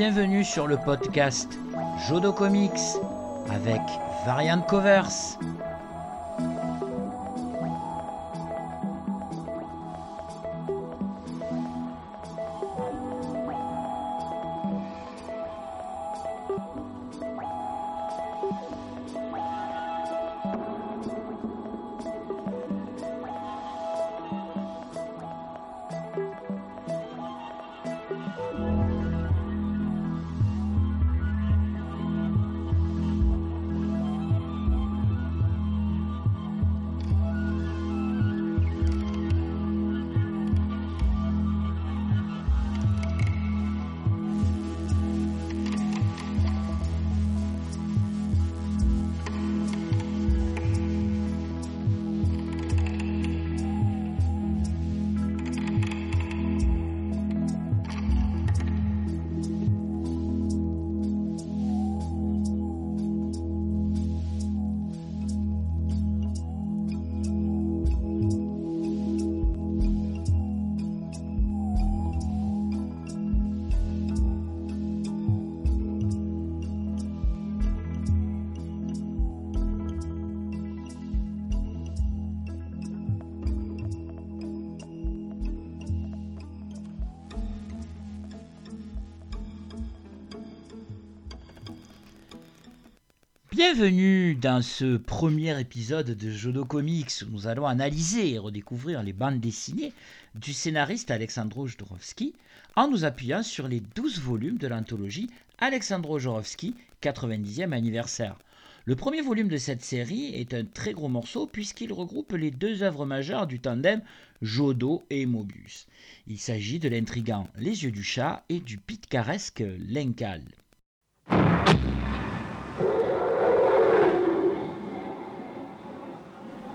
bienvenue sur le podcast Jodo Comics avec Variant Covers. Bienvenue dans ce premier épisode de Jodo Comics où nous allons analyser et redécouvrir les bandes dessinées du scénariste Alexandro Jodorowsky en nous appuyant sur les 12 volumes de l'anthologie Alexandro Jodorowsky 90e anniversaire. Le premier volume de cette série est un très gros morceau puisqu'il regroupe les deux œuvres majeures du tandem Jodo et Mobius. Il s'agit de l'intrigant Les yeux du chat et du pitcaresque Lencal.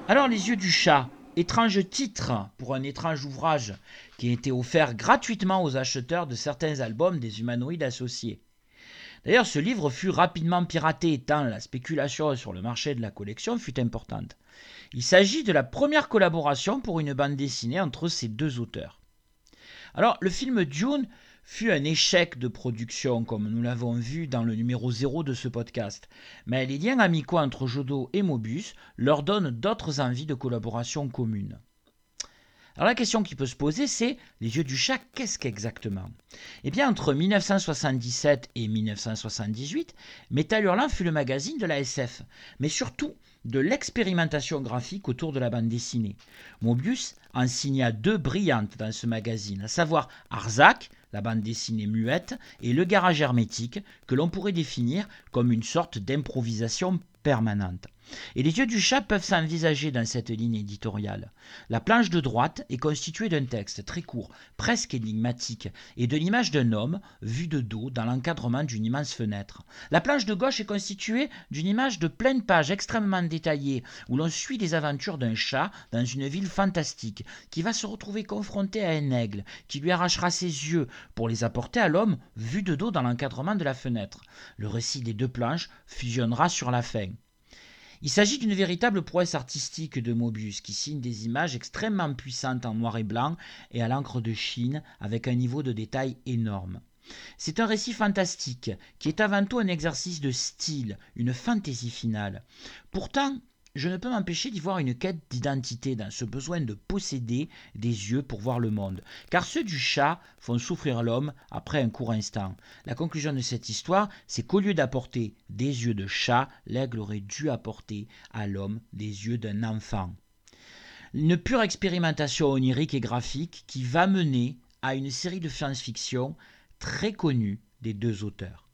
Alors Les yeux du chat, étrange titre pour un étrange ouvrage qui a été offert gratuitement aux acheteurs de certains albums des humanoïdes associés. D'ailleurs, ce livre fut rapidement piraté tant la spéculation sur le marché de la collection fut importante. Il s'agit de la première collaboration pour une bande dessinée entre ces deux auteurs. Alors, le film Dune fut un échec de production, comme nous l'avons vu dans le numéro 0 de ce podcast. Mais les liens amicaux entre Jodo et Mobius leur donnent d'autres envies de collaboration commune. Alors la question qui peut se poser, c'est les yeux du chat, qu'est-ce qu'exactement? Eh bien, entre 1977 et 1978, Metal Hurlant fut le magazine de la SF, mais surtout de l'expérimentation graphique autour de la bande dessinée. Mobius en signa deux brillantes dans ce magazine, à savoir Arzac, la bande dessinée muette, et Le Garage hermétique, que l'on pourrait définir comme une sorte d'improvisation permanente. Et les yeux du chat peuvent s'envisager dans cette ligne éditoriale. La planche de droite est constituée d'un texte très court, presque énigmatique, et de l'image d'un homme vu de dos dans l'encadrement d'une immense fenêtre. La planche de gauche est constituée d'une image de pleine page extrêmement détaillée, où l'on suit les aventures d'un chat dans une ville fantastique, qui va se retrouver confronté à un aigle, qui lui arrachera ses yeux pour les apporter à l'homme vu de dos dans l'encadrement de la fenêtre. Le récit des deux planches fusionnera sur la fin. Il s'agit d'une véritable prouesse artistique de Mobius qui signe des images extrêmement puissantes en noir et blanc et à l'encre de Chine avec un niveau de détail énorme. C'est un récit fantastique qui est avant tout un exercice de style, une fantaisie finale. Pourtant, je ne peux m'empêcher d'y voir une quête d'identité dans ce besoin de posséder des yeux pour voir le monde, car ceux du chat font souffrir l'homme après un court instant. La conclusion de cette histoire, c'est qu'au lieu d'apporter des yeux de chat, l'aigle aurait dû apporter à l'homme des yeux d'un enfant. Une pure expérimentation onirique et graphique qui va mener à une série de science-fiction très connue des deux auteurs.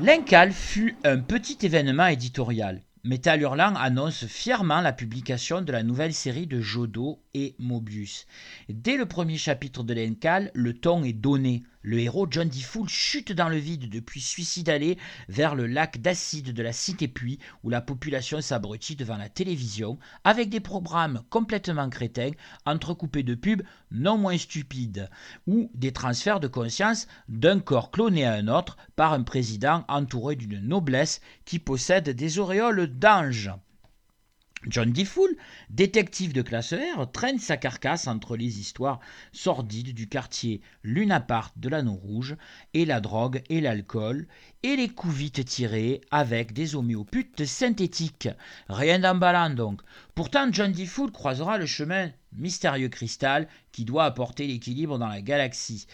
L'Incal fut un petit événement éditorial. Metal Hurlant annonce fièrement la publication de la nouvelle série de Jodo et Mobius. Dès le premier chapitre de l'Incal, le ton est donné. Le héros John D. Fool chute dans le vide depuis Suicide vers le lac d'acide de la Cité Puy où la population s'abrutit devant la télévision avec des programmes complètement crétins entrecoupés de pubs non moins stupides ou des transferts de conscience d'un corps cloné à un autre par un président entouré d'une noblesse qui possède des auréoles d'ange. John Fool, détective de classe R, traîne sa carcasse entre les histoires sordides du quartier Lunapart de l'Anneau Rouge et la drogue et l'alcool et les coups vite tirés avec des homéoputes synthétiques. Rien d'emballant donc. Pourtant, John Fool croisera le chemin mystérieux cristal qui doit apporter l'équilibre dans la galaxie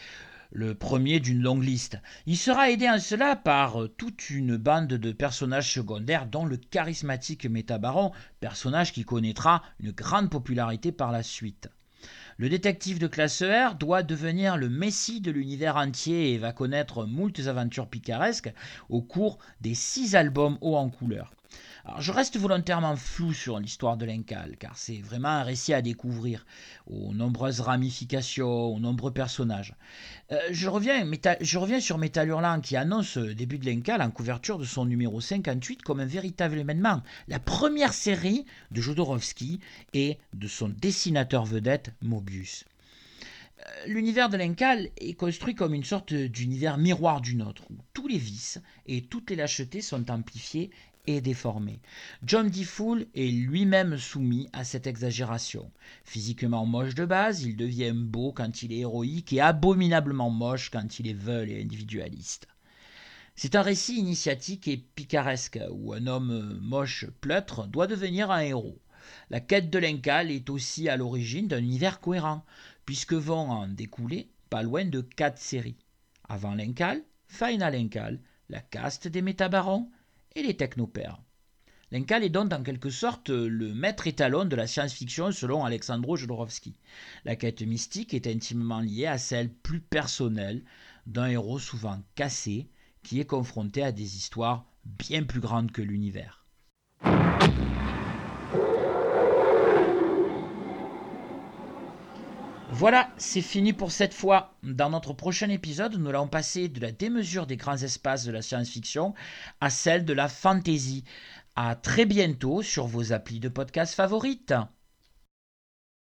le premier d'une longue liste. Il sera aidé en cela par euh, toute une bande de personnages secondaires, dont le charismatique Métabaron, personnage qui connaîtra une grande popularité par la suite. Le détective de classe R doit devenir le messie de l'univers entier et va connaître moultes aventures picaresques au cours des six albums hauts en couleur. Alors, je reste volontairement flou sur l'histoire de l'Incal, car c'est vraiment un récit à découvrir, aux nombreuses ramifications, aux nombreux personnages. Euh, je, reviens, je, reviens, sur Metal Hurlant qui annonce le début de l'Incal en couverture de son numéro 58 comme un véritable événement. La première série de Jodorowsky et de son dessinateur vedette Mobius euh, l'univers de l'Incal est construit comme une sorte d'univers miroir du nôtre, où tous les vices et toutes les lâchetés sont amplifiés et déformé. John D. Fool est lui-même soumis à cette exagération. Physiquement moche de base, il devient beau quand il est héroïque et abominablement moche quand il est veule et individualiste. C'est un récit initiatique et picaresque où un homme moche pleutre doit devenir un héros. La quête de l'Incal est aussi à l'origine d'un univers cohérent, puisque vont en découler pas loin de quatre séries. Avant l'Incal, Final Incal, la caste des métabarons, et les technopères. L'Incal est donc en quelque sorte le maître étalon de la science-fiction selon Alexandro Jodorowsky. La quête mystique est intimement liée à celle plus personnelle d'un héros souvent cassé qui est confronté à des histoires bien plus grandes que l'univers. Voilà, c'est fini pour cette fois. Dans notre prochain épisode, nous allons passer de la démesure des grands espaces de la science-fiction à celle de la fantasy. À très bientôt sur vos applis de podcast favorites.